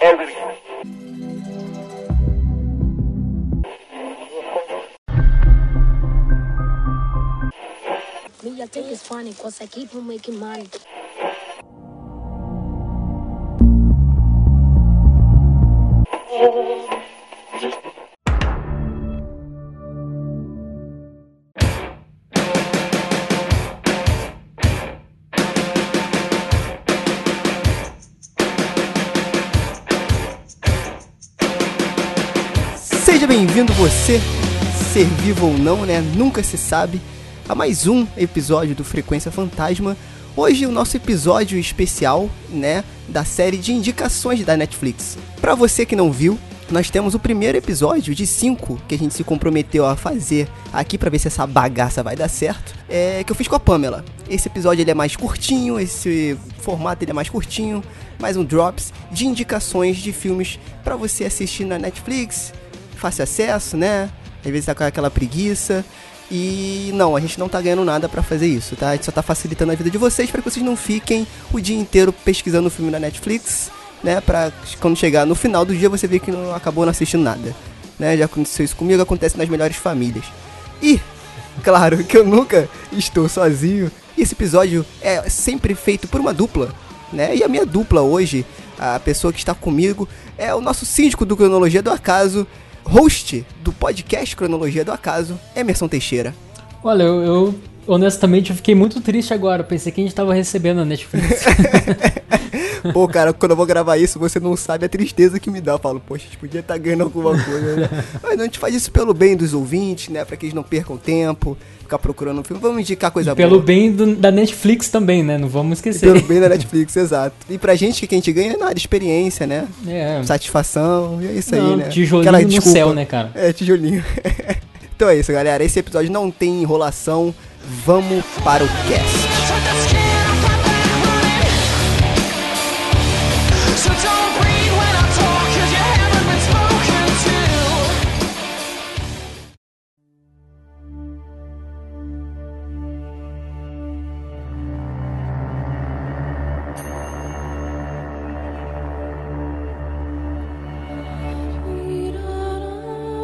Me, I think it's funny, cause I keep on making money. Seja bem-vindo você, ser vivo ou não, né? Nunca se sabe. A mais um episódio do Frequência Fantasma. Hoje o nosso episódio especial, né, da série de indicações da Netflix. Pra você que não viu, nós temos o primeiro episódio de cinco que a gente se comprometeu a fazer aqui pra ver se essa bagaça vai dar certo. É que eu fiz com a Pamela. Esse episódio ele é mais curtinho, esse formato ele é mais curtinho, mais um drops de indicações de filmes pra você assistir na Netflix, fácil acesso, né? Às vezes tá com aquela preguiça. E não, a gente não tá ganhando nada pra fazer isso, tá? A gente só tá facilitando a vida de vocês para que vocês não fiquem o dia inteiro pesquisando o filme na Netflix, né? Pra quando chegar no final do dia você ver que não acabou não assistindo nada. Né? Já aconteceu isso comigo, acontece nas melhores famílias. E, claro que eu nunca estou sozinho. E esse episódio é sempre feito por uma dupla, né? E a minha dupla hoje, a pessoa que está comigo, é o nosso síndico do Cronologia do Acaso, host do podcast Cronologia do Acaso, Emerson Teixeira. Olha, eu, eu, honestamente eu fiquei muito triste agora. Pensei que a gente tava recebendo a Netflix. Pô, cara, quando eu vou gravar isso, você não sabe a tristeza que me dá. Eu falo, poxa, a gente podia estar ganhando alguma coisa, né? Mas não, a gente faz isso pelo bem dos ouvintes, né? Pra que eles não percam tempo, ficar procurando um filme. Vamos indicar coisa Pelo boa. bem do- da Netflix também, né? Não vamos E esquecer. Pelo bem da Netflix, exato. E pra gente, o que a gente ganha é nada, experiência, né? É. Satisfação, e é isso Não, aí, né? tijolinho Aquela no desculpa. céu, né, cara? É, tijolinho. então é isso, galera. Esse episódio não tem enrolação. Vamos para o cast.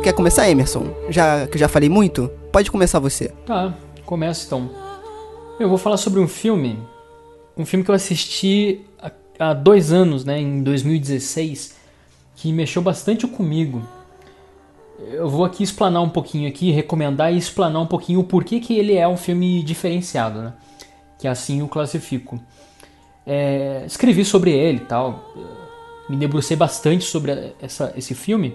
Quer começar, Emerson? Já que já falei muito, pode começar você. Tá, começa então. Eu vou falar sobre um filme. Um filme que eu assisti há, há dois anos, né? Em 2016. Que mexeu bastante comigo. Eu vou aqui explanar um pouquinho aqui, recomendar e explanar um pouquinho o porquê que ele é um filme diferenciado, né? Que assim eu classifico. É, escrevi sobre ele e tal. Me debrucei bastante sobre essa, esse filme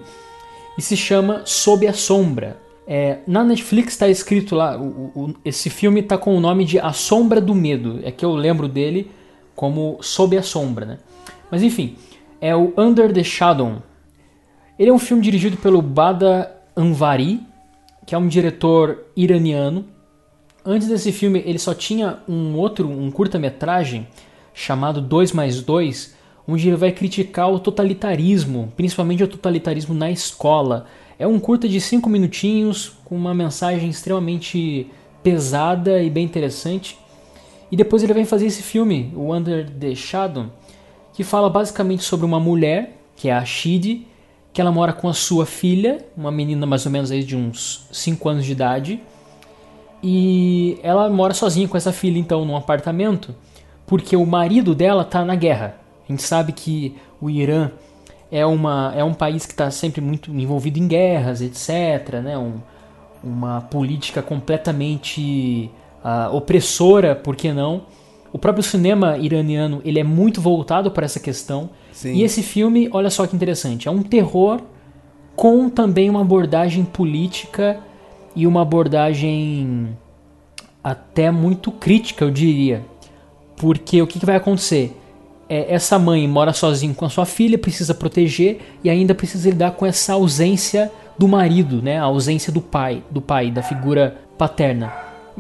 e se chama Sob a Sombra. É, na Netflix está escrito lá, o- o- esse filme está com o nome de A Sombra do Medo. É que eu lembro dele como Sob a Sombra, né? Mas enfim, é o Under the Shadow. Ele é um filme dirigido pelo Bada Anvari, que é um diretor iraniano. Antes desse filme, ele só tinha um outro, um curta-metragem chamado 2 mais 2, onde ele vai criticar o totalitarismo, principalmente o totalitarismo na escola. É um curta de 5 minutinhos, com uma mensagem extremamente pesada e bem interessante. E depois ele vem fazer esse filme, o Under the Shadow, que fala basicamente sobre uma mulher, que é a Shid, que ela mora com a sua filha, uma menina mais ou menos aí de uns 5 anos de idade, e ela mora sozinha com essa filha então num apartamento, porque o marido dela tá na guerra. A gente sabe que o Irã é, uma, é um país que está sempre muito envolvido em guerras, etc. Né? Um, uma política completamente ah, opressora, por que não? O próprio cinema iraniano ele é muito voltado para essa questão. Sim. E esse filme, olha só que interessante, é um terror com também uma abordagem política e uma abordagem até muito crítica, eu diria. Porque o que, que vai acontecer? É, essa mãe mora sozinha com a sua filha, precisa proteger e ainda precisa lidar com essa ausência do marido, né? A ausência do pai, do pai, da figura paterna.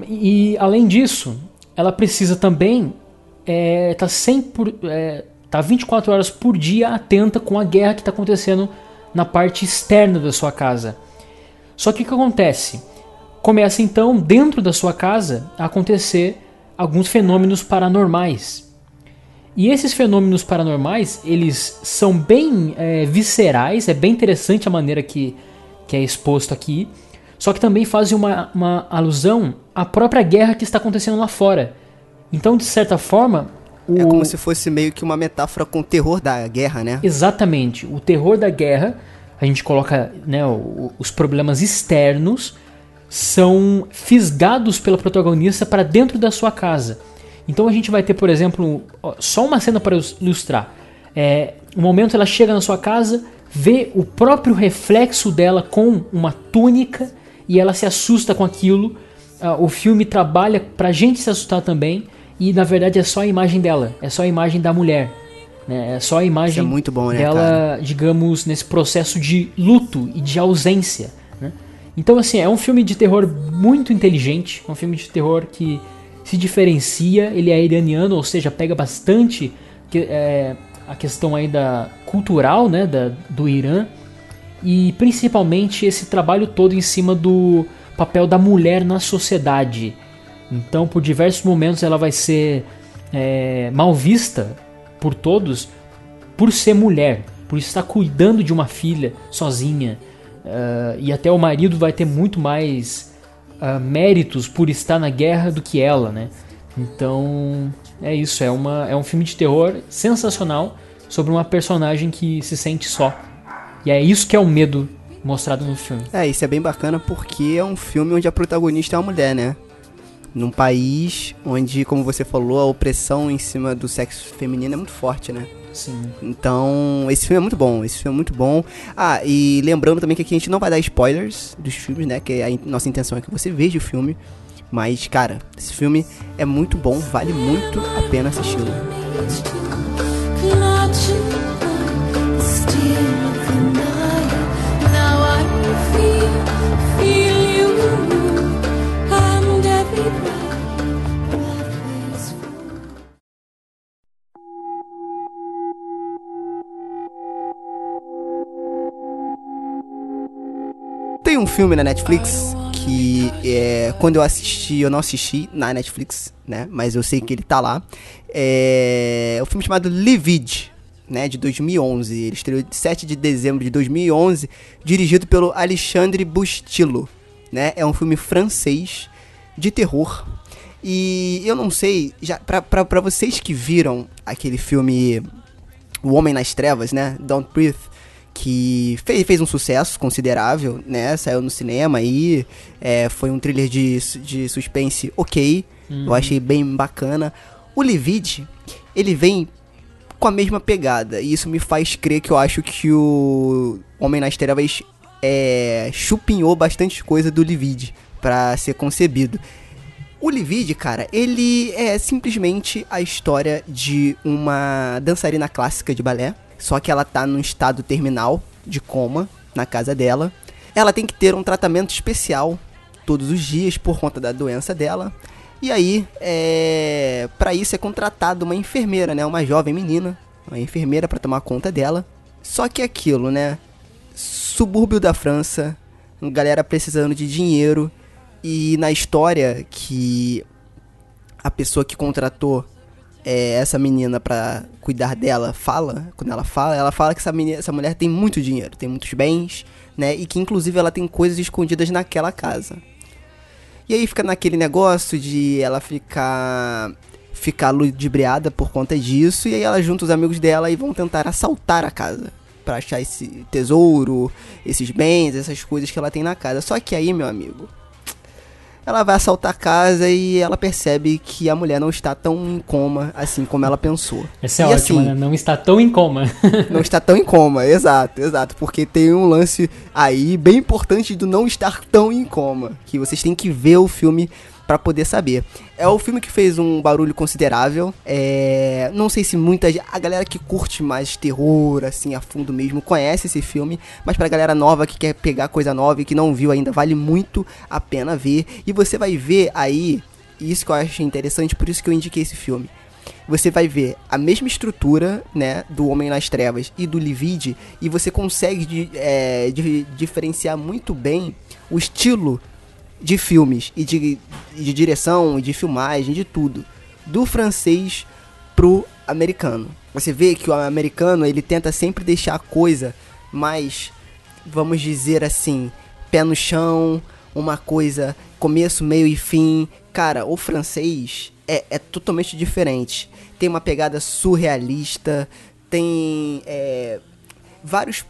E além disso, ela precisa também é, tá 100 por, é, tá 24 horas por dia atenta com a guerra que está acontecendo na parte externa da sua casa. Só que o que acontece? Começa então dentro da sua casa a acontecer alguns fenômenos paranormais. E esses fenômenos paranormais, eles são bem é, viscerais, é bem interessante a maneira que, que é exposto aqui, só que também fazem uma, uma alusão à própria guerra que está acontecendo lá fora. Então, de certa forma. É como se fosse meio que uma metáfora com o terror da guerra, né? Exatamente. O terror da guerra, a gente coloca né, os problemas externos, são fisgados pela protagonista para dentro da sua casa. Então a gente vai ter, por exemplo, só uma cena para ilus- ilustrar. É, um momento ela chega na sua casa, vê o próprio reflexo dela com uma túnica e ela se assusta com aquilo. Ah, o filme trabalha pra gente se assustar também e na verdade é só a imagem dela, é só a imagem da mulher. né? É só a imagem é muito bom, né, dela, digamos, nesse processo de luto e de ausência. né? Então, assim, é um filme de terror muito inteligente, um filme de terror que se diferencia, ele é iraniano, ou seja, pega bastante é, a questão aí da cultural, né, da, do Irã, e principalmente esse trabalho todo em cima do papel da mulher na sociedade. Então, por diversos momentos, ela vai ser é, mal vista por todos por ser mulher, por estar cuidando de uma filha sozinha. Ah, e até o marido vai ter muito mais ah, méritos por estar na guerra do que ela, né? Então, é isso. É, uma, é um filme de terror sensacional sobre uma personagem que se sente só. E é isso que é o medo mostrado no filme. É, isso é bem bacana porque é um filme onde a protagonista é uma mulher, né? Num país onde, como você falou, a opressão em cima do sexo feminino é muito forte, né? Sim. Então, esse filme é muito bom, esse filme é muito bom. Ah, e lembrando também que aqui a gente não vai dar spoilers dos filmes, né? Que a in- nossa intenção é que você veja o filme. Mas, cara, esse filme é muito bom, vale muito a pena assisti-lo. Tem um filme na Netflix que é, quando eu assisti, eu não assisti na Netflix, né? Mas eu sei que ele tá lá. É um filme chamado Livid, né? De 2011. Ele estreou de 7 de dezembro de 2011, dirigido pelo Alexandre Bustillo, né? É um filme francês de terror. E eu não sei, já pra, pra, pra vocês que viram aquele filme O Homem nas Trevas, né? Don't Breathe, que fez, fez um sucesso considerável, né? Saiu no cinema aí, é, foi um thriller de, de suspense ok, eu achei bem bacana. O Livid, ele vem com a mesma pegada, e isso me faz crer que eu acho que o Homem nas Trevas é, chupinhou bastante coisa do Livid pra ser concebido. O Livid, cara, ele é simplesmente a história de uma dançarina clássica de balé, só que ela tá num estado terminal de coma na casa dela. Ela tem que ter um tratamento especial todos os dias por conta da doença dela. E aí, é, para isso é contratada uma enfermeira, né, uma jovem menina, uma enfermeira para tomar conta dela. Só que aquilo, né, subúrbio da França, galera precisando de dinheiro e na história que a pessoa que contratou é, essa menina pra cuidar dela fala, quando ela fala, ela fala que essa, menina, essa mulher tem muito dinheiro, tem muitos bens, né? E que inclusive ela tem coisas escondidas naquela casa. E aí fica naquele negócio de ela ficar ficar ludibriada por conta disso e aí ela junta os amigos dela e vão tentar assaltar a casa Pra achar esse tesouro, esses bens, essas coisas que ela tem na casa. Só que aí, meu amigo, ela vai assaltar a casa e ela percebe que a mulher não está tão em coma assim como ela pensou. Essa é e ótima, assim, né? Não está tão em coma. não está tão em coma, exato, exato. Porque tem um lance aí bem importante do não estar tão em coma. Que vocês têm que ver o filme pra poder saber. É o filme que fez um barulho considerável. É, não sei se muita a galera que curte mais terror assim a fundo mesmo conhece esse filme, mas pra galera nova que quer pegar coisa nova e que não viu ainda, vale muito a pena ver. E você vai ver aí, isso que eu achei interessante, por isso que eu indiquei esse filme você vai ver a mesma estrutura, né, do Homem nas Trevas e do Livide, e você consegue é, di- diferenciar muito bem o estilo de filmes e de, de direção, e de filmagem, de tudo, do francês pro americano. Você vê que o americano, ele tenta sempre deixar a coisa mais, vamos dizer assim, pé no chão, uma coisa começo, meio e fim. Cara, o francês é, é totalmente diferente. Tem uma pegada surrealista, tem é, vários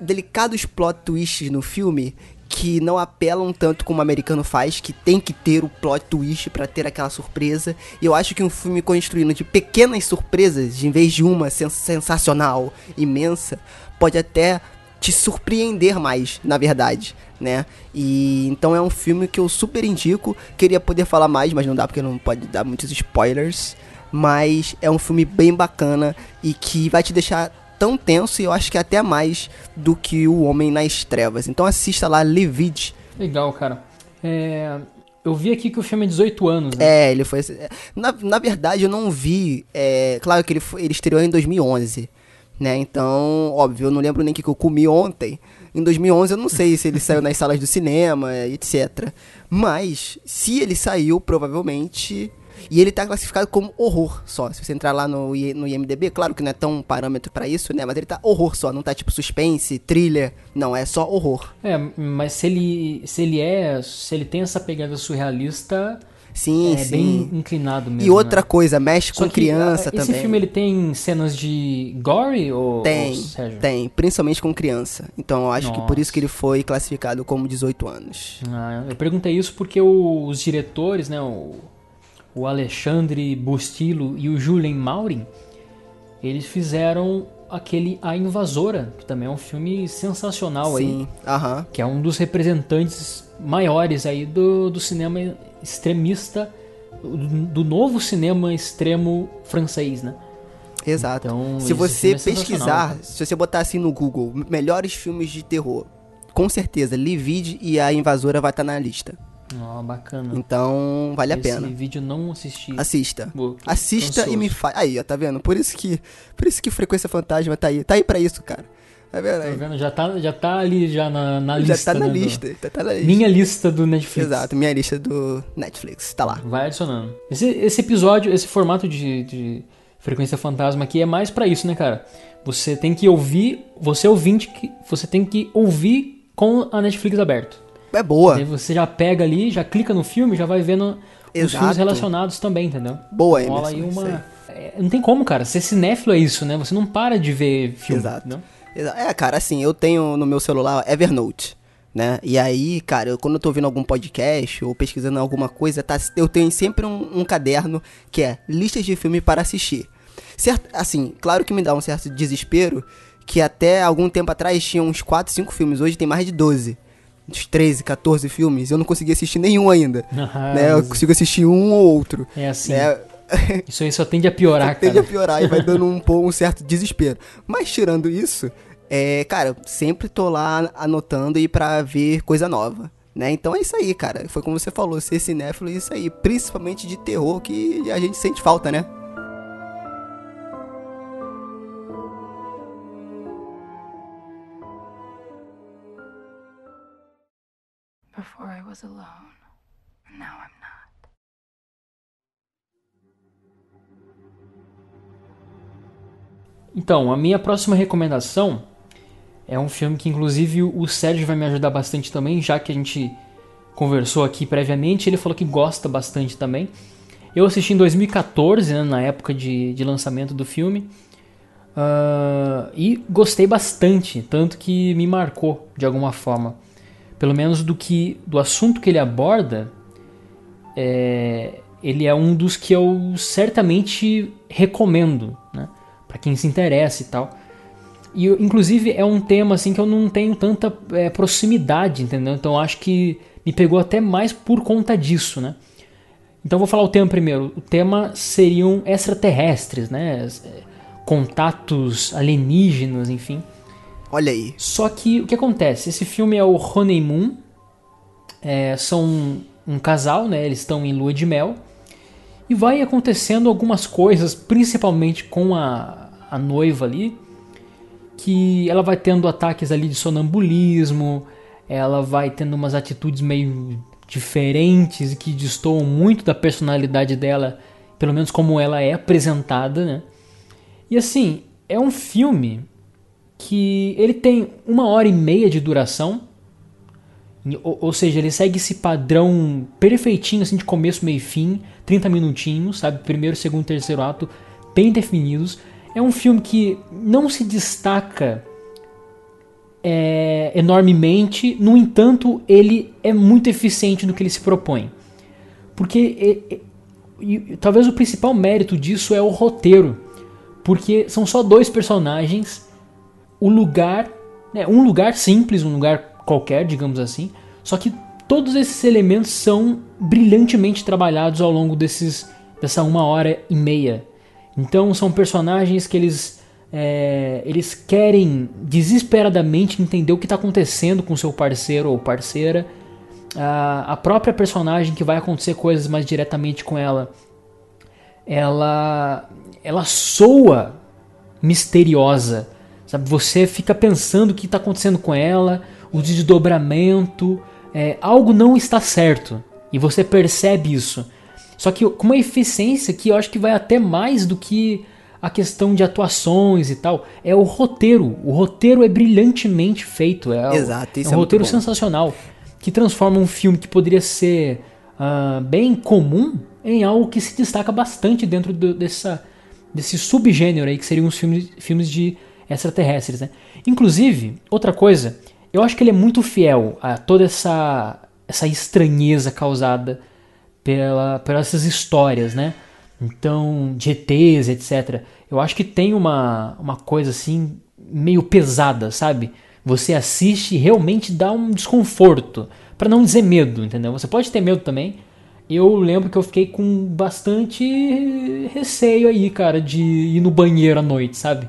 delicados plot twists no filme que não apelam tanto como o americano faz, que tem que ter o plot twist pra ter aquela surpresa. E eu acho que um filme construído de pequenas surpresas, em vez de uma sens- sensacional, imensa, pode até te surpreender mais, na verdade, né? E então é um filme que eu super indico. Queria poder falar mais, mas não dá porque não pode dar muitos spoilers. Mas é um filme bem bacana e que vai te deixar tão tenso e eu acho que até mais do que o Homem nas Trevas. Então assista lá Livid. Legal, cara. É, eu vi aqui que o filme é 18 anos, né? É, ele foi. Na, na verdade, eu não vi. é, claro que ele, foi- ele estreou em 2011. Né? Então, óbvio, eu não lembro nem o que, que eu comi ontem. Em 2011, eu não sei se ele saiu nas salas do cinema, etc. Mas, se ele saiu, provavelmente. E ele tá classificado como horror só. Se você entrar lá no, I- no IMDB, claro que não é tão parâmetro pra isso, né? Mas ele tá horror só, não tá tipo suspense, thriller. Não, é só horror. É, mas se ele, se ele é, se ele tem essa pegada surrealista, Sim, é sim. bem inclinado mesmo. e outra né? coisa, mexe Só com que, criança ah, esse também. filme ele tem cenas de gore ou Tem, ou, Sérgio? tem, principalmente com criança. Então eu acho que por Nossa. isso que ele foi classificado como 18 anos. Ah, eu perguntei isso porque os diretores, né, o, o Alexandre Bustillo e o Julien Maurin, eles fizeram aquele A Invasora, que também é um filme sensacional aí, Sim, aham. que é um dos representantes maiores aí do, do cinema extremista, do, do novo cinema extremo francês, né? Exato. Então, se você é pesquisar, se você botar assim no Google, melhores filmes de terror, com certeza, Livid e A Invasora vai estar na lista. Ó, bacana. Então, vale a Esse pena. vídeo eu não assisti. Assista. Assista ansioso. e me faz. Aí, ó, tá vendo? Por isso que, por isso que Frequência Fantasma tá aí. Tá aí pra isso, cara. Tá vendo Tá aí? vendo? Já tá, já tá ali já na, na Já lista. tá na né, do- lista. Já tá na lista. Minha lista do Netflix. Exato, minha lista do Netflix. Tá lá. Vai adicionando. Esse, esse episódio, esse formato de, de frequência fantasma aqui é mais pra isso, né, cara? Você tem que ouvir, você ouvinte, que você tem que ouvir com a Netflix aberto. É boa. Aí você já pega ali, já clica no filme, já vai vendo os Exato. filmes relacionados também, entendeu? Boa, Rola Emerson, aí isso uma. É, não tem como, cara. Ser cinéfilo é isso, né? Você não para de ver filme. Exato. Exa- É, cara, assim, eu tenho no meu celular Evernote, né? E aí, cara, eu, quando eu tô ouvindo algum podcast ou pesquisando alguma coisa, tá, eu tenho sempre um, um caderno que é listas de filme para assistir. Certo, assim, claro que me dá um certo desespero, que até algum tempo atrás tinha uns 4, 5 filmes, hoje tem mais de 12. Uns 13, 14 filmes, eu não consegui assistir nenhum ainda. Ah, né? Eu consigo assistir um ou outro. É assim. Né? Isso aí só tende a piorar, tende a cara. piorar e vai dando um, um certo desespero. Mas tirando isso, é, cara, eu sempre tô lá anotando e pra ver coisa nova. Né? Então é isso aí, cara. Foi como você falou, ser cinéfilo é isso aí. Principalmente de terror que a gente sente falta, né? Was alone. Now I'm not. Então, a minha próxima recomendação é um filme que, inclusive, o Sérgio vai me ajudar bastante também, já que a gente conversou aqui previamente. Ele falou que gosta bastante também. Eu assisti em 2014, né, na época de, de lançamento do filme. Ah, e gostei bastante, tanto que me marcou de alguma forma. Pelo menos do que do assunto que ele aborda, é, ele é um dos que eu certamente recomendo, né? Para quem se interessa e tal. E inclusive é um tema assim que eu não tenho tanta é, proximidade, entendeu? Então acho que me pegou até mais por conta disso, né? Então vou falar o tema primeiro. O tema seriam extraterrestres, né? É, Contatos alienígenas, enfim. Olha aí. Só que o que acontece? Esse filme é o Honeymoon. É, são um casal, né? Eles estão em lua de mel. E vai acontecendo algumas coisas, principalmente com a, a noiva ali, que ela vai tendo ataques ali de sonambulismo, ela vai tendo umas atitudes meio diferentes e que destoam muito da personalidade dela pelo menos como ela é apresentada, né? E assim, é um filme que ele tem uma hora e meia de duração, ou, ou seja, ele segue esse padrão perfeitinho, assim, de começo, meio e fim, 30 minutinhos, sabe? Primeiro, segundo, terceiro ato, bem definidos. É um filme que não se destaca é, enormemente, no entanto, ele é muito eficiente no que ele se propõe. Porque e- e- e talvez o principal mérito disso é o roteiro. Porque são só dois personagens, o lugar, né, um lugar simples, um lugar qualquer, digamos assim, só que todos esses elementos são brilhantemente trabalhados ao longo desses, dessa uma hora e meia. Então são personagens que eles, é, eles querem desesperadamente entender o que está acontecendo com seu parceiro ou parceira. A, a própria personagem que vai acontecer coisas mais diretamente com ela, ela, ela soa misteriosa. Sabe? Você fica pensando o que está acontecendo com ela, o desdobramento, é, algo não está certo. E você percebe isso. Só que com uma eficiência que eu acho que vai até mais do que a questão de atuações e tal. É o roteiro. O roteiro é brilhantemente feito. É, Exato, isso é é um muito roteiro sensacional. Que transforma um filme que poderia ser ah, bem comum em algo que se destaca bastante dentro do- dessa, desse subgênero aí, que seriam os filmes, filmes de extraterrestres. Né? Inclusive, outra coisa, eu acho que ele é muito fiel a toda essa, essa estranheza causada pela, pelas essas histórias, né? Então, de ETs, etc. Eu acho que tem uma, uma coisa assim, meio pesada, sabe? Você assiste e realmente dá um desconforto. Pra não dizer medo, entendeu? Você pode ter medo também. Eu lembro que eu fiquei com bastante receio aí, cara, de ir no banheiro à noite, sabe?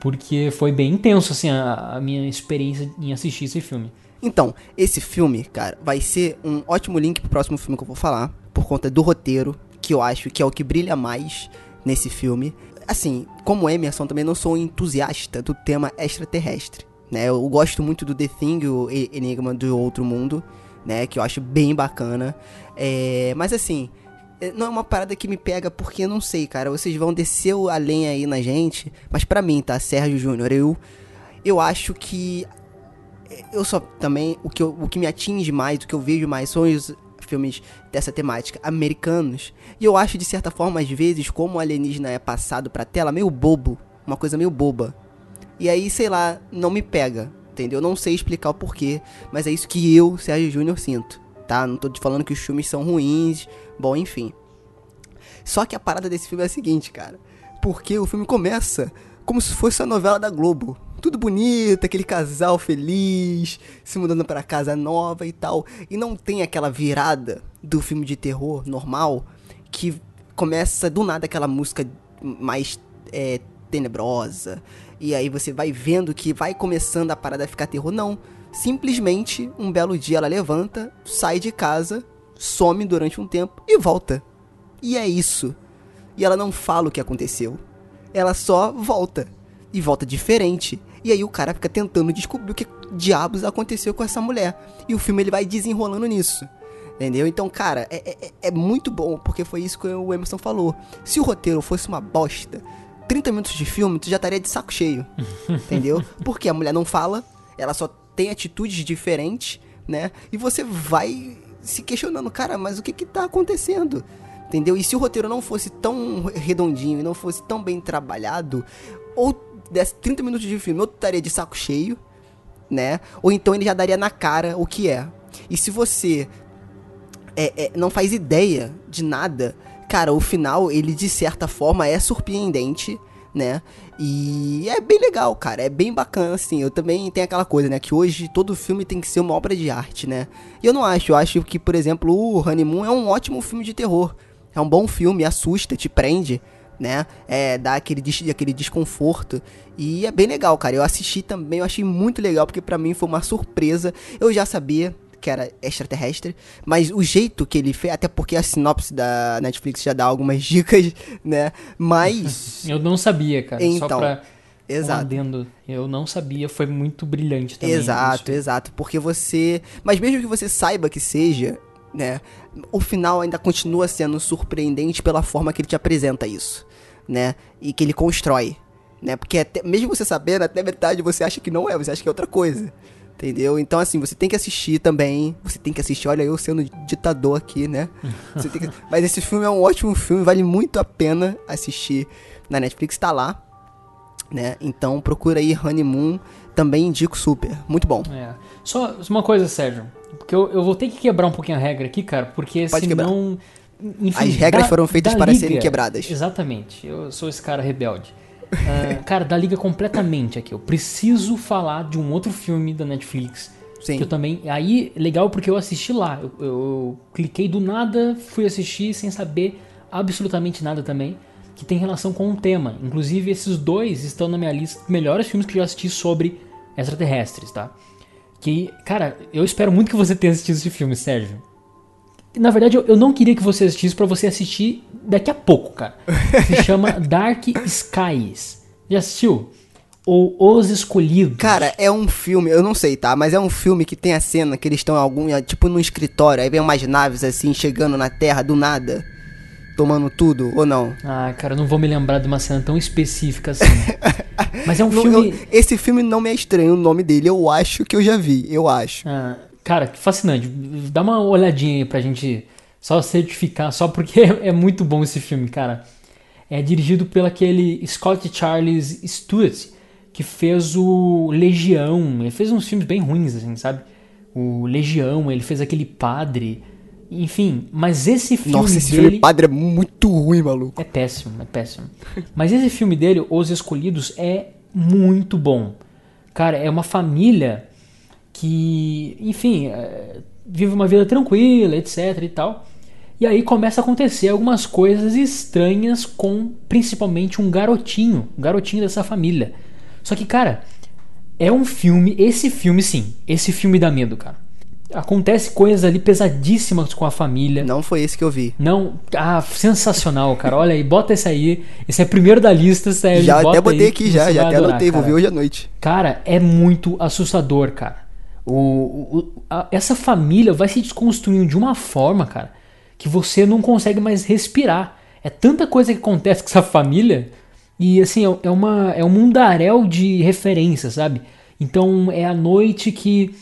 Porque foi bem intenso, assim, a, a minha experiência em assistir esse filme. Então, esse filme, cara, vai ser um ótimo link pro próximo filme que eu vou falar, por conta do roteiro, que eu acho que é o que brilha mais nesse filme. Assim, como Emerson, também não sou um entusiasta do tema extraterrestre, né? Eu gosto muito do The Thing, o Enigma do Outro Mundo, né? Que eu acho bem bacana. É, mas assim, não é uma parada que me pega porque eu não sei, cara. Vocês vão descer a lenha aí na gente, mas pra mim, tá? Sérgio Júnior, eu, eu acho que eu só também o que, eu- o que me atinge mais, o que eu vejo mais são os filmes dessa temática americanos. E eu acho de certa forma às vezes como o alienígena é passado pra tela meio bobo, uma coisa meio boba. E aí, sei lá, não me pega, entendeu? Eu não sei explicar o porquê, mas é isso que eu, Sérgio Júnior, sinto, tá? Não tô te falando que os filmes são ruins, bom, enfim. Só que a parada desse filme é a seguinte, cara. Porque o filme começa como se fosse a novela da Globo. Tudo bonito, aquele casal feliz, se mudando pra casa nova e tal. E não tem aquela virada do filme de terror normal que começa do nada aquela música mais é, tenebrosa. E aí você vai vendo que vai começando a parada a ficar terror. Não. Simplesmente, um belo dia ela levanta, sai de casa, some durante um tempo e volta. E é isso. E ela não fala o que aconteceu. Ela só volta. E volta diferente. E aí o cara fica tentando descobrir o que diabos aconteceu com essa mulher. E o filme ele vai desenrolando nisso. Entendeu? Então, cara, é, é, é muito bom, porque foi isso que o Emerson falou. Se o roteiro fosse uma bosta, 30 minutos de filme, tu já estaria de saco cheio. entendeu? Porque a mulher não fala, ela só tem atitudes diferentes, né? E você vai se questionando, cara, mas o que que tá acontecendo? Entendeu? E se o roteiro não fosse tão redondinho e não fosse tão bem trabalhado, ou desse 30 minutos de filme, eu estaria de saco cheio, né? Ou então ele já daria na cara o que é. E se você é, é, não faz ideia de nada, cara, o final, ele de certa forma é surpreendente, né? E é bem legal, cara, é bem bacana, assim. Eu também tenho aquela coisa, né? Que hoje todo filme tem que ser uma obra de arte, né? E eu não acho, eu acho que, por exemplo, o Honeymoon é um ótimo filme de terror. É um bom filme, assusta, te prende, né? É, dá aquele, des- aquele desconforto. E é bem legal, cara. Eu assisti também, eu achei muito legal, porque pra mim foi uma surpresa. Eu já sabia que era extraterrestre, mas o jeito que ele fez, até porque a sinopse da Netflix já dá algumas dicas, né? Mas. Eu não sabia, cara. Só Então, pra um exato. adendo. Eu não sabia, foi muito brilhante também. Exato, exato. Porque você. Mas mesmo que você saiba que seja, né? O final ainda continua sendo surpreendente pela forma que ele te apresenta isso, né? E que ele constrói, né? Porque até, mesmo você sabendo, até metade você acha que não é, você acha que é outra coisa. Entendeu? Então, assim, você tem que assistir também. Você tem que assistir. Olha, eu sendo ditador aqui, né? Que- Mas esse filme é um ótimo filme, vale muito a pena assistir na Netflix, tá lá. Né? Então procura aí Honeymoon, também indico super. Muito bom. É. Só uma coisa, Sérgio. Porque eu, eu vou ter que quebrar um pouquinho a regra aqui, cara, porque Pode senão. Enfim, As regras da- foram feitas para Liga- serem quebradas. Exatamente. Eu sou esse cara rebelde. Ah, cara, da liga completamente aqui. Eu preciso falar de um outro filme da Netflix. Sim. Que eu também. Aí, legal porque eu assisti lá. Eu, eu cliquei do nada, fui assistir sem saber absolutamente nada também. Que tem relação com o tema. Inclusive, esses dois estão na minha lista de melhores filmes que eu já assisti sobre extraterrestres, tá? Que, cara, eu espero muito que você tenha assistido esse filme, Sérgio. Na verdade, eu, eu não queria que você assistisse pra você assistir daqui a pouco, cara. Se chama Dark Skies. Já assistiu? Ou Os Escolhidos? Cara, é um filme, eu não sei, tá? Mas é um filme que tem a cena que eles estão em algum, tipo num escritório, aí vem umas naves assim chegando na Terra do nada, tomando tudo, ou não? Ah, cara, eu não vou me lembrar de uma cena tão específica assim. Mas é um Não, filme. eu- esse filme não me é estranho o nome dele, eu acho que eu já vi, eu acho. Ah, cara, que fascinante. Dá uma olhadinha aí pra gente só certificar, só porque é, é muito bom esse filme, cara. É dirigido pelo aquele Scott Charles Stewart, que fez o Legião. Ele fez uns filmes bem ruins, assim, sabe? O Legião, ele fez aquele Padre. Enfim, mas esse filme Nossa, esse dele... filme padre é muito ruim, maluco. É péssimo, é péssimo. Mas esse filme dele, Os Escolhidos, é muito bom. Cara, é uma família que, enfim, é, vive uma vida tranquila, etc e tal. E aí começa a acontecer algumas coisas estranhas com principalmente um garotinho, um garotinho dessa família. Só que, cara, é um filme, esse filme sim, esse filme dá medo, cara. Acontece coisas ali pesadíssimas com a família. Não foi esse que eu vi. Não, ah, sensacional, cara. Olha aí, bota esse aí. Esse é primeiro da lista, Sérgio. já até botei aí aqui já, já até adorar, anotei, vou ver hoje à noite. Cara, é muito assustador, cara. O, o- o- a- essa família vai se desconstruindo de uma forma, cara, que você não consegue mais respirar. É tanta coisa que acontece com essa família e assim é, é uma é um mundaréu de referências, sabe? Então é a noite que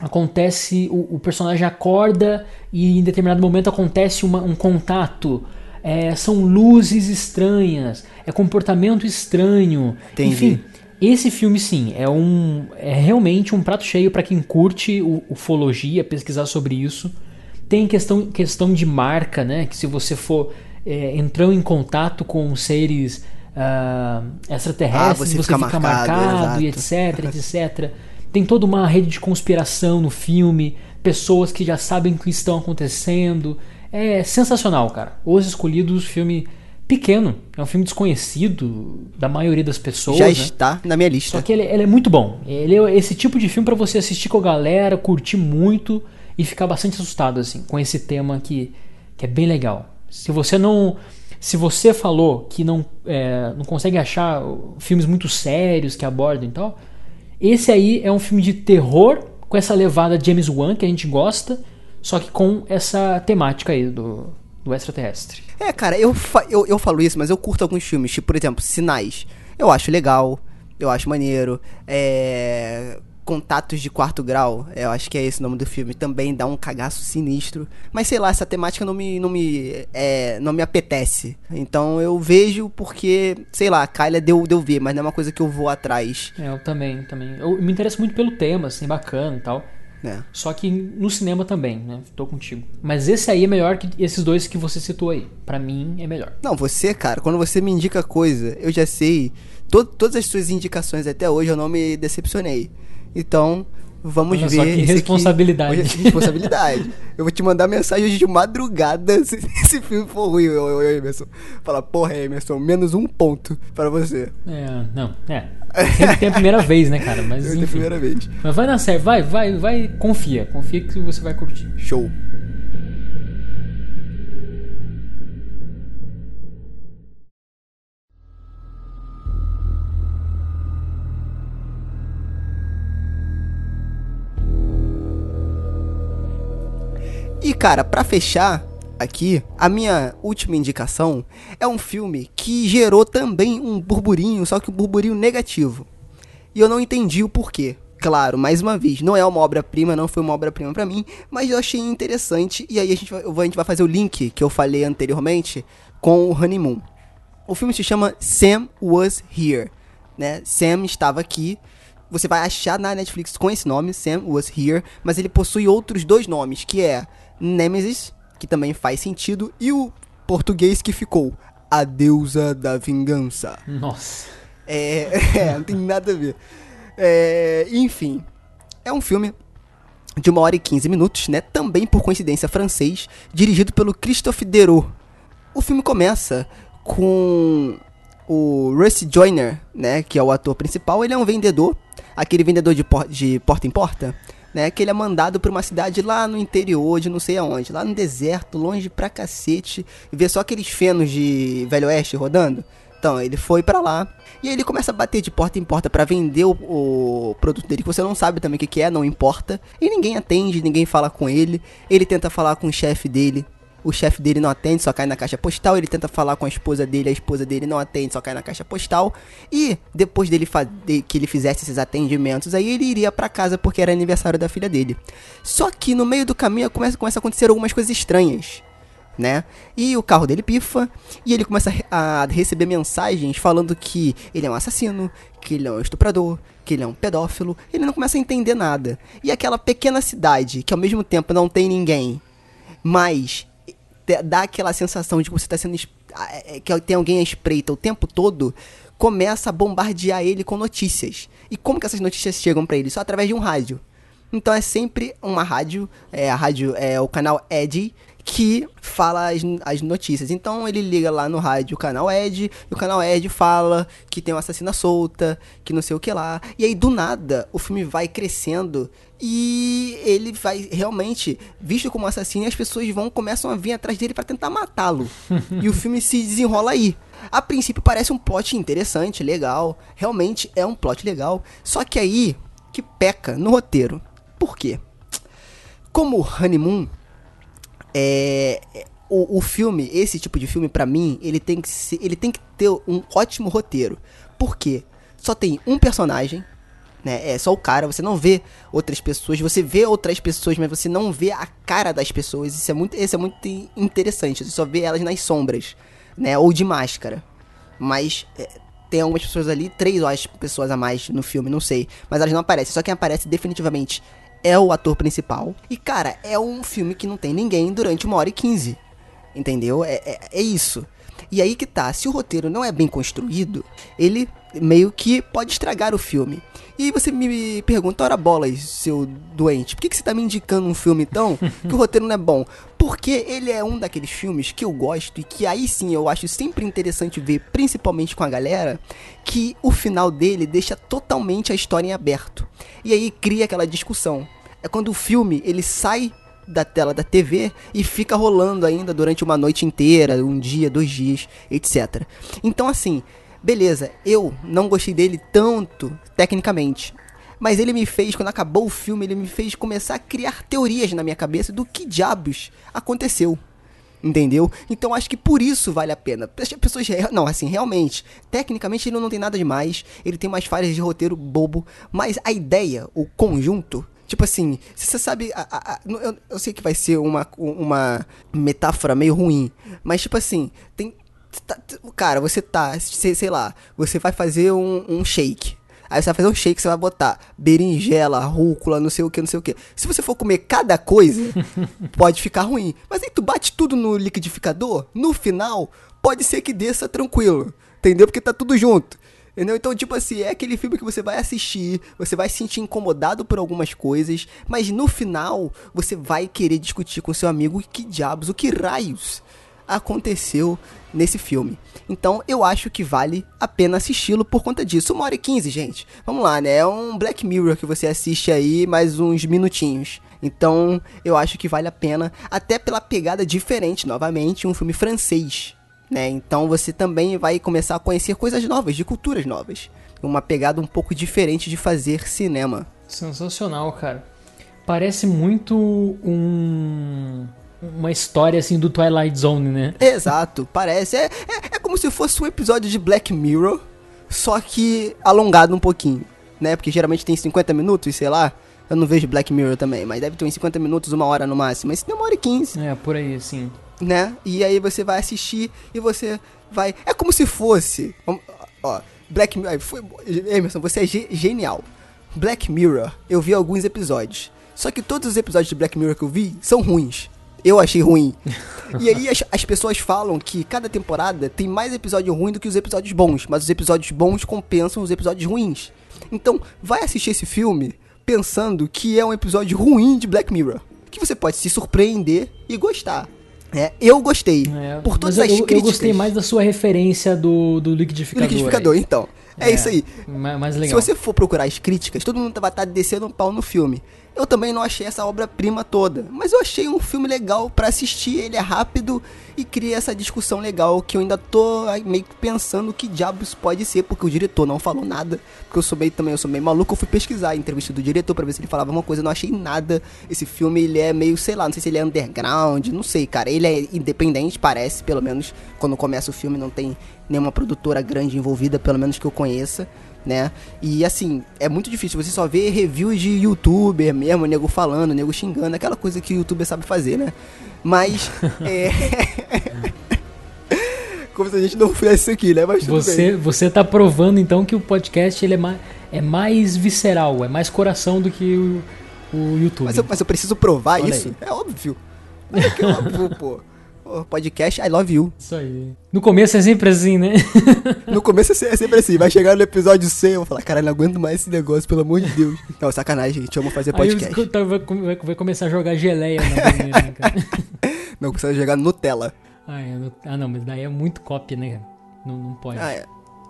acontece o, o personagem acorda e em determinado momento acontece uma- um contato. É, são luzes estranhas, é comportamento estranho. Entendi. Enfim, esse filme, sim, é um é realmente um prato cheio para quem curte ufologia, pesquisar sobre isso. Tem questão, questão de marca, né? Que se você for é, entrando em contato com seres ah, extraterrestres, Ah, você você, fica fica, marcado, marcado, e etc, etc. Tem toda uma rede de conspiração no filme, pessoas que já sabem o que estão acontecendo. É sensacional, cara. Os Escolhidos, filme pequeno, é um filme desconhecido da maioria das pessoas. já né? está na minha lista. Só que ele, ele é muito bom. Ele é esse tipo de filme pra você assistir com a galera, curtir muito e ficar bastante assustado assim com esse tema que, que é bem legal. Se você não, se você falou que não é, não consegue achar filmes muito sérios que abordam e tal, esse aí é um filme de terror com essa levada James Wan que a gente gosta, só que com essa temática aí do, do extraterrestre. É, cara, eu, eu, eu falo isso, mas eu curto alguns filmes, tipo, por exemplo, Sinais. Eu acho legal, eu acho maneiro. É. Contatos de quarto grau, eu acho que é esse o nome do filme, também dá um cagaço sinistro. Mas sei lá, essa temática não me, não me, é, não me apetece. Então eu vejo porque, sei lá, a Kyla deu, deu ver, mas não é uma coisa que eu vou atrás, É, eu também, também. Eu me interesso muito pelo tema, assim, bacana e tal. né? Só que no cinema também, né? Tô contigo. Mas esse aí é melhor que esses dois que você citou aí. Pra mim é melhor. Não, você, cara, quando você me indica coisa, eu já sei. to- todas as suas indicações até hoje eu não me decepcionei. Então, vamos Olha ver. só que esse aqui. responsabilidade. Responsabilidade. eu vou te mandar mensagem hoje de madrugada se esse filme for ruim, ô, ô, Emerson. Fala, porra, Emerson, menos um ponto pra você. É, não, é. Sempre tem a primeira vez, né, cara? Mas Eu da enfim. primeira vez. Mas vai dar certo, vai, vai, vai, confia. Confia que você vai curtir. Show. E cara, pra fechar aqui, a minha última indicação é um filme que gerou também um burburinho, só que um burburinho negativo. E eu não entendi o porquê. Claro, mais uma vez, não é uma obra-prima, não foi uma obra-prima pra mim, mas eu achei interessante e aí a gente, vai, a gente vai fazer o link que eu falei anteriormente com o Honeymoon. O filme se chama Sam Was Here, né? Sam estava aqui. Você vai achar na Netflix com esse nome, Sam Was Here, mas ele possui outros dois nomes, que é Nemesis, que também faz sentido, e o português que ficou, A Deusa da Vingança. Nossa. É, é, não tem nada a ver. É, enfim, é um filme de uma hora e 15 minutos, né? Também por coincidência francês, dirigido pelo Christophe Dereau. O filme começa com o Rusty Joyner, né? Que é o ator principal. Ele é um vendedor, aquele vendedor de, por- de porta em porta, né? Que ele é mandado pra uma cidade lá no interior de não sei aonde, lá no deserto, longe pra cacete, e vê só aqueles fenos de Velho Oeste rodando. Então, ele foi pra lá e aí ele começa a bater de porta em porta pra vender o, o produto dele, que você não sabe também o que, que é, não importa. E ninguém atende, ninguém fala com ele. Ele tenta falar com o chefe dele. O chefe dele não atende, só cai na caixa postal. Ele tenta falar com a esposa dele, a esposa dele não atende, só cai na caixa postal. E depois dele de- que ele fizesse esses atendimentos, aí ele iria pra casa porque era aniversário da filha dele. Só que no meio do caminho começa, começa a acontecer algumas coisas estranhas né? E o carro dele pifa e ele começa a re- a receber mensagens falando que ele é um assassino, que ele é um estuprador, que ele é um pedófilo. Ele não começa a entender nada. E aquela pequena cidade que ao mesmo tempo não tem ninguém, mas dá aquela sensação de que você está sendo ah, é, que tem alguém à espreita o tempo todo, começa a bombardear ele com notícias. E como que essas notícias chegam pra ele? Só através de um rádio. Então é sempre uma rádio, é a rádio é o canal Ed que fala as, as notícias. Então ele liga lá no rádio o canal Ed, e o canal Ed fala que tem uma assassina solta, que não sei o que lá. E aí do nada o filme vai crescendo e ele vai realmente visto como assassino as pessoas vão começam a vir atrás dele pra tentar matá-lo. e o filme se desenrola aí. A princípio parece um plot interessante, legal, realmente é um plot legal, só que aí que peca no roteiro. Por quê? Como Honeymoon é, é, o, o filme, esse tipo de filme pra mim, ele tem que ser, ele tem que ter um ótimo roteiro. Por quê? Só tem um personagem, né? É só o cara, você não vê outras pessoas, você vê outras pessoas, mas você não vê a cara das pessoas. Isso é muito, isso é muito interessante. Você só vê elas nas sombras, né? Ou de máscara. Mas é, tem algumas pessoas ali, três ou as pessoas a mais no filme, não sei. Mas elas não aparecem. Só quem aparece definitivamente é o ator principal. E, cara, é um filme que não tem ninguém durante uma hora e quinze. Entendeu? É, é, é isso. E aí que tá, se o roteiro não é bem construído, ele meio que pode estragar o filme. E aí você me pergunta, ora bolas, seu doente, por que, que você tá me indicando um filme então que o roteiro não é bom? Porque ele é um daqueles filmes que eu gosto e que aí sim eu acho sempre interessante ver, principalmente com a galera, que o final dele deixa totalmente a história em aberto. E aí cria aquela discussão. É quando o filme ele sai da tela da TV e fica rolando ainda durante uma noite inteira, um dia, dois dias, etc. Então assim, beleza, eu não gostei dele tanto tecnicamente. Mas ele me fez, quando acabou o filme, ele me fez começar a criar teorias na minha cabeça do que diabos aconteceu. Entendeu? Então acho que por isso vale a pena. As pessoas. Não, assim, realmente. Tecnicamente ele não tem nada demais. Ele tem umas falhas de roteiro bobo. Mas a ideia, o conjunto. Tipo assim, se você sabe. a- a- a- eu, eu sei que vai ser uma, uma metáfora meio ruim. Mas tipo assim, tem. tá- cara, você tá. Sei, sei lá. Você vai fazer um, um shake. Aí você vai fazer um shake, você vai botar berinjela, rúcula, não sei o que, não sei o que. Se você for comer cada coisa, pode ficar ruim. Mas aí tu bate tudo no liquidificador, no final, pode ser que desça tranquilo. Entendeu? Porque tá tudo junto. Entendeu? Então, tipo assim, é aquele filme que você vai assistir, você vai se sentir incomodado por algumas coisas, mas no final você vai querer discutir com seu amigo que diabos, o que raios aconteceu nesse filme. Então eu acho que vale a pena assisti-lo por conta disso. Uma hora e quinze, gente. Vamos lá, né? É um Black Mirror que você assiste aí mais uns minutinhos. Então eu acho que vale a pena, até pela pegada diferente, novamente, um filme francês. Né? Então você também vai começar a conhecer coisas novas, de culturas novas. Uma pegada um pouco diferente de fazer cinema. Sensacional, cara. parece muito um uma história assim do Twilight Zone, né? Exato, parece. É, é, é como se fosse um episódio de Black Mirror, só que alongado um pouquinho, né? Porque geralmente tem 50 minutos, sei lá. Eu não vejo Black Mirror também, mas deve ter uns 50 minutos, uma hora no máximo. Mas demora 15, É, por aí, assim. Né? E aí você vai assistir e você vai. É como se fosse. Ó, Black Mirror. Foi, Emerson, você é ge- genial. Black Mirror, eu vi alguns episódios. Só que todos os episódios de Black Mirror que eu vi são ruins. Eu achei ruim. e aí as, as pessoas falam que cada temporada tem mais episódio ruim do que os episódios bons. Mas os episódios bons compensam os episódios ruins. Então, vai assistir esse filme pensando que é um episódio ruim de Black Mirror. Que você pode se surpreender e gostar. É, eu gostei. É, por todas mas as eu, eu críticas. gostei mais da sua referência do, do do liquidificador. liquidificador, aí. então. É, isso aí. ma- Mais Se legal. você for procurar as críticas, todo mundo vai estar descendo um pau no filme. Eu também não achei essa obra-prima toda, mas eu achei um filme legal pra assistir, ele é rápido e cria essa discussão legal que eu ainda tô meio que pensando que diabos pode ser, porque o diretor não falou nada, porque eu sou meio também, eu sou meio maluco, eu fui pesquisar a entrevista do diretor pra ver se ele falava uma coisa, eu não achei nada. Esse filme, ele é meio, sei lá, não sei se ele é underground, não sei, cara, ele é independente, parece, pelo menos quando começa o filme não tem nenhuma produtora grande envolvida, pelo menos que eu conheça né? E assim, é muito difícil. Você só vê reviews de youtuber mesmo, nego falando, nego xingando, aquela coisa que o youtuber sabe fazer, né? Mas. é. Como se a gente não fizesse isso aqui, né? Mas Você, bem. você tá provando então que o podcast ele é, mais, é mais visceral, é mais coração do que o, o YouTube. Mas eu, mas eu preciso provar Olha isso? aí. É óbvio. É que é óbvio, pô. Podcast I Love You. Isso aí. No começo é sempre assim, né? No começo é é sempre assim. Vai chegar no episódio 100, eu vou falar, caralho, não aguento mais esse negócio, pelo amor de Deus. Não, sacanagem, gente. Vamos fazer Aí podcast. tá, vai, vai- vai começar a jogar geleia na banheira, né, cara? Não, precisa jogar Nutella. Ah, é, no- ah, não, mas daí é muito cópia, né? Não, não pode. Ah, é.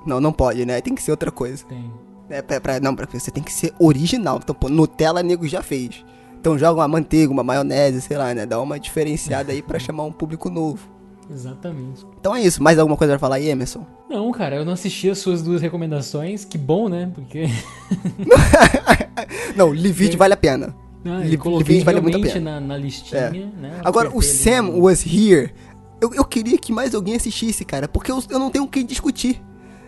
Não, não pode, né? Tem que ser outra coisa. Tem. É, pra, pra- não, pra, você tem que ser original. Então, pô, Nutella nego já fez. Então joga uma manteiga, uma maionese, sei lá, né? Dá uma diferenciada aí pra chamar um público novo. Exatamente. Então é isso. Mais alguma coisa pra falar aí, Emerson? Não, cara, eu não assisti as suas duas recomendações. Que bom, né? Porque Não, Livide vale a pena. ah, Li- eu coloquei Livide vale muito a pena. na, na listinha, É. né? Agora, o ali Sam no- Was Here. Eu, eu queria que mais alguém assistisse, cara. Porque eu, eu não tenho quem discutir.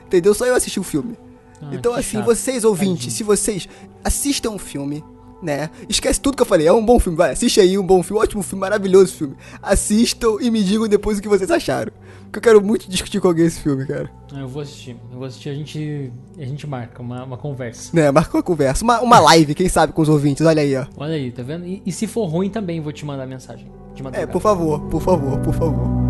Entendeu? Só eu assisti o filme. Ah, então, assim, chato. vocês ouvintes, Tadinho. se vocês assistam o filme, né? Esquece tudo que eu falei, é um bom filme, vai, assiste aí, um bom filme, ótimo filme, maravilhoso filme. Assistam e me digam depois o que vocês acharam. Porque eu quero muito discutir com alguém esse filme, cara. Eu vou assistir. Eu vou assistir, a gente, a gente marca uma, uma conversa. Né, marca uma conversa, uma, uma live, quem sabe, com os ouvintes, olha aí, ó. Olha aí, tá vendo? E, e se for ruim também, vou te mandar mensagem. Te É, madrugada. por favor, por favor, por favor.